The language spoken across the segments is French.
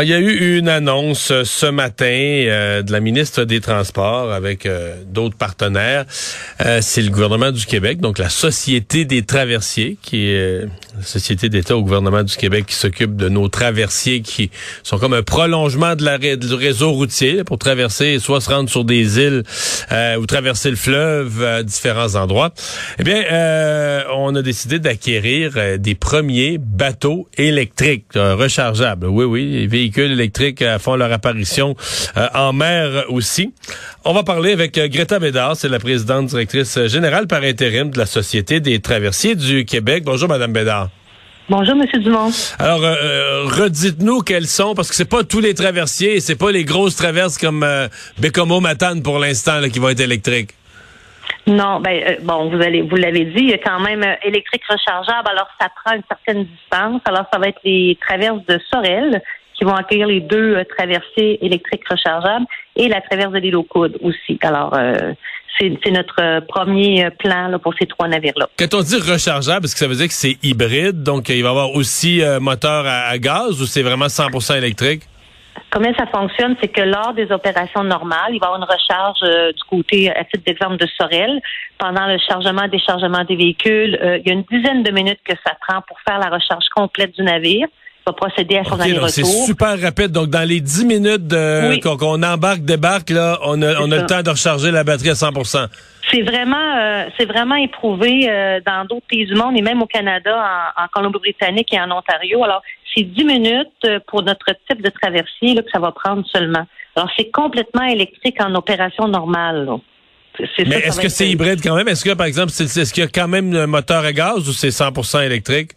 Ah, il y a eu une annonce euh, ce matin euh, de la ministre des Transports avec euh, d'autres partenaires. c'est le gouvernement du Québec, donc la Société des traversiers, qui est Société d'État au gouvernement du Québec qui s'occupe de nos traversiers qui sont comme un prolongement de la, du réseau routier pour traverser, soit se rendre sur des îles ou traverser le fleuve à différents endroits. Eh bien, on a décidé d'acquérir des premiers bateaux électriques rechargeables. Oui, oui, véhicules électriques euh, font leur apparition euh, en mer aussi. On va parler avec euh, Greta Bédard, c'est la présidente directrice générale par intérim de la Société des traversiers du Québec. Bonjour, Madame Bédard. Bonjour, Monsieur Dumont. Alors, redites-nous quels sont, parce que c'est pas tous les traversiers, c'est pas les grosses traverses comme euh, Bécomo Matane pour l'instant qui vont être électriques. Non, ben bon, vous allez, vous l'avez dit, il y a quand même électrique rechargeable. Alors, ça prend une certaine distance. Alors, ça va être les traverses de Sorel, qui vont accueillir les deux euh, traversiers électriques rechargeables et la traverse de l'île aux Coudes aussi. Alors, euh, c'est notre euh, premier plan là, pour ces trois navires-là. Quand on dit rechargeable, est-ce que ça veut dire que c'est hybride, donc il va y avoir aussi moteur à, gaz ou c'est vraiment 100% électrique? Comment ça fonctionne, c'est que lors des opérations normales, il va y avoir une recharge du côté, à titre d'exemple, de Sorel. Pendant le chargement, déchargement des véhicules, il y a une dizaine de minutes que ça prend pour faire la recharge complète du navire procéder à son aller-retour. C'est super rapide. Donc, dans les 10 minutes qu'on embarque, débarque, là, on a, on a le temps de recharger la batterie à 100 c'est vraiment, euh, c'est vraiment éprouvé euh, dans d'autres pays du monde et même au Canada, en, Colombie-Britannique et en Ontario. Alors, c'est 10 minutes euh, pour notre type de traversier là, que ça va prendre seulement. Alors, c'est complètement électrique en opération normale. Mais est-ce que c'est hybride quand même? Est-ce que, par exemple, est-ce qu'il y a quand même un moteur à gaz ou c'est 100% électrique?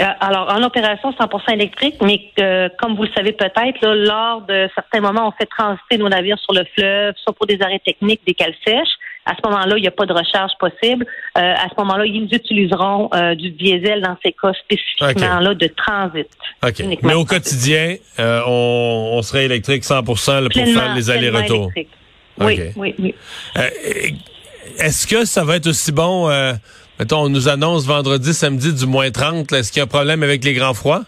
Euh, alors, en opération 100% électrique, mais euh, comme vous le savez peut-être, lors de certains moments, on fait transiter nos navires sur le fleuve, soit pour des arrêts techniques, des cales sèches. À ce moment-là, il n'y a pas de recharge possible. Euh, à ce moment-là, ils utiliseront du diesel dans ces cas spécifiquement là de transit. Mais au quotidien, on, serait électrique 100 pour faire les allers-retours. Oui, oui, oui. Est-ce que ça va être aussi bon Mettons, on nous annonce vendredi, samedi du moins 30. Est-ce qu'il y a un problème avec les grands froids?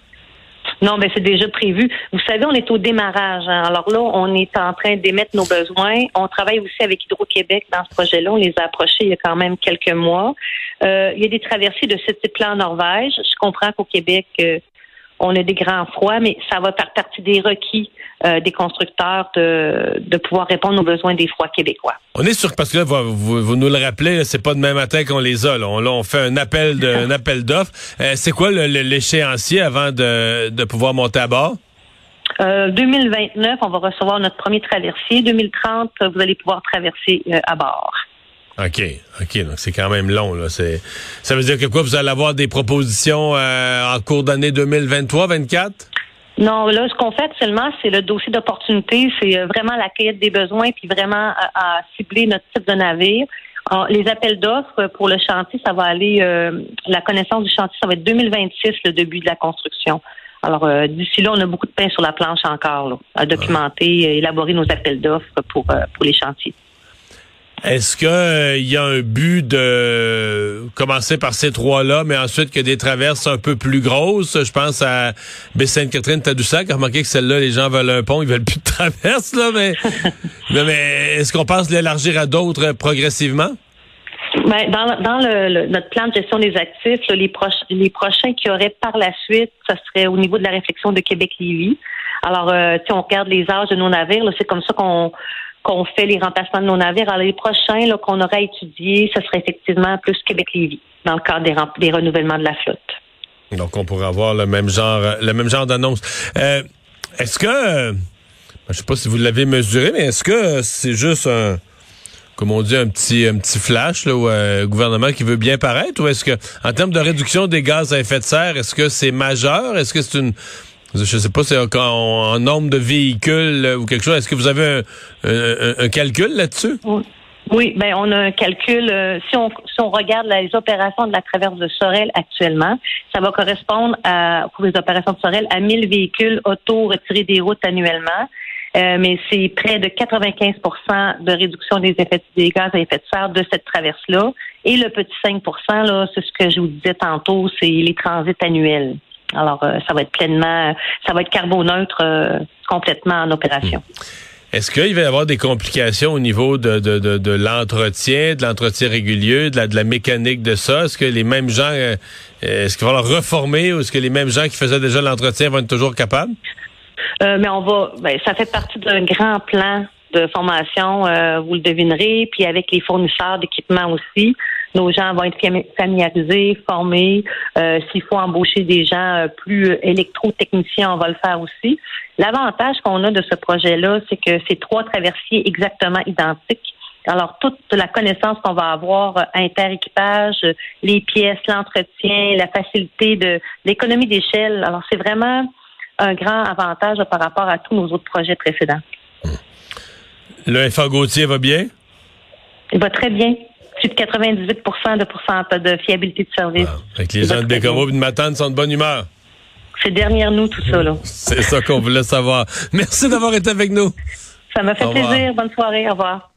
Non, mais c'est déjà prévu. Vous savez, on est au démarrage. Hein. Alors là, on est en train d'émettre nos besoins. On travaille aussi avec Hydro-Québec dans ce projet-là. On les a approchés il y a quand même quelques mois. Euh, il y a des traversées de ce type-là en Norvège. Je comprends qu'au Québec, euh, on a des grands froids, mais ça va faire partie des requis euh, des constructeurs de, de pouvoir répondre aux besoins des froids québécois. On est sûr parce que là, vous, vous nous le rappelez, c'est pas demain matin qu'on les a. Là. On, fait un appel de, un appel d'offres. Euh, c'est quoi l'échéancier avant de, de pouvoir monter à bord? Euh, 2029, on va recevoir notre premier traversier. 2030, vous allez pouvoir traverser euh, à bord. OK, OK, donc c'est quand même long. Là. Ça veut dire que quoi, vous allez avoir des propositions euh, en cours d'année 2023-24? Non, là, ce qu'on fait seulement, c'est le dossier d'opportunité, c'est euh, vraiment la quête des besoins, puis vraiment à, cibler notre type de navire. les appels d'offres pour le chantier, ça va aller, euh, la connaissance du chantier, ça va être 2026, le début de la construction. Alors, d'ici là, on a beaucoup de pain sur la planche encore, à documenter, élaborer nos appels d'offres pour, pour les chantiers. Est-ce qu'il euh, y a un but de commencer par ces trois-là, mais ensuite que des traverses un peu plus grosses? Je pense à Baie-Sainte-Catherine-Tadoussac. Remarquez que celle-là, les gens veulent un pont, ils veulent plus de traverses, là, mais, mais est-ce qu'on pense l'élargir à d'autres progressivement? Ben, dans, dans le, notre plan de gestion des actifs, les, proches, les prochains qui auraient par la suite, ça serait au niveau de la réflexion de Québec-Lévis. Alors, euh, si on regarde les âges de nos navires, c'est comme ça qu'on qu'on fait les remplacements de nos navires. Alors, les prochains qu'on aura étudiés, ce serait effectivement plus Québec-Lévis dans le cadre des, renouvellements de la flotte. Donc, on pourrait avoir le même genre, le même genre d'annonce. Euh, est-ce que, euh, je sais pas si vous l'avez mesuré, mais est-ce que c'est juste un, comme on dit, un petit, un petit flash là, ou un gouvernement qui veut bien paraître, ou est-ce que, en termes de réduction des gaz à effet de serre, est-ce que c'est majeur, est-ce que c'est une je sais pas, c'est en, nombre de véhicules ou quelque chose. Est-ce que vous avez un, calcul là-dessus? Oui. ben on a un calcul. Euh, si, on, si on regarde les opérations de la traverse de Sorel actuellement, ça va correspondre à, pour les opérations de Sorel à 1000 véhicules auto retirés des routes annuellement. Euh, mais c'est près de 95% de réduction des effets des gaz à effet de serre de cette traverse-là. Et le petit 5 là, c'est ce que je vous disais tantôt, c'est les transits annuels. Alors, euh, ça va être pleinement, ça va être carboneutre euh, complètement en opération. Est-ce qu'il va y avoir des complications au niveau de, de, de, de l'entretien, de l'entretien régulier, de la, de la mécanique de ça? Est-ce que les mêmes gens, euh, est-ce qu'il va leur reformer ou est-ce que les mêmes gens qui faisaient déjà l'entretien vont être toujours capables? mais on va, ben, ça fait partie d'un grand plan de formation, vous le devinerez, puis avec les fournisseurs d'équipements aussi. Nos gens vont être familiarisés, formés. Euh, s'il faut embaucher des gens euh, plus électrotechniciens, on va le faire aussi. L'avantage qu'on a de ce projet-là, c'est que c'est trois traversiers exactement identiques. Alors, toute la connaissance qu'on va avoir euh, inter-équipage, les pièces, l'entretien, la facilité de l'économie d'échelle. Alors, c'est vraiment un grand avantage par rapport à tous nos autres projets précédents. Le FA Gauthier va bien? Il va très bien plus de 98 de, pourcentage de fiabilité de service. Avec les gens de Bécamo et de Matane sont de bonne humeur. C'est derrière nous tout ça. là. C'est ça qu'on voulait savoir. Merci d'avoir été avec nous. Ça m'a fait plaisir. Bonne soirée. Au revoir.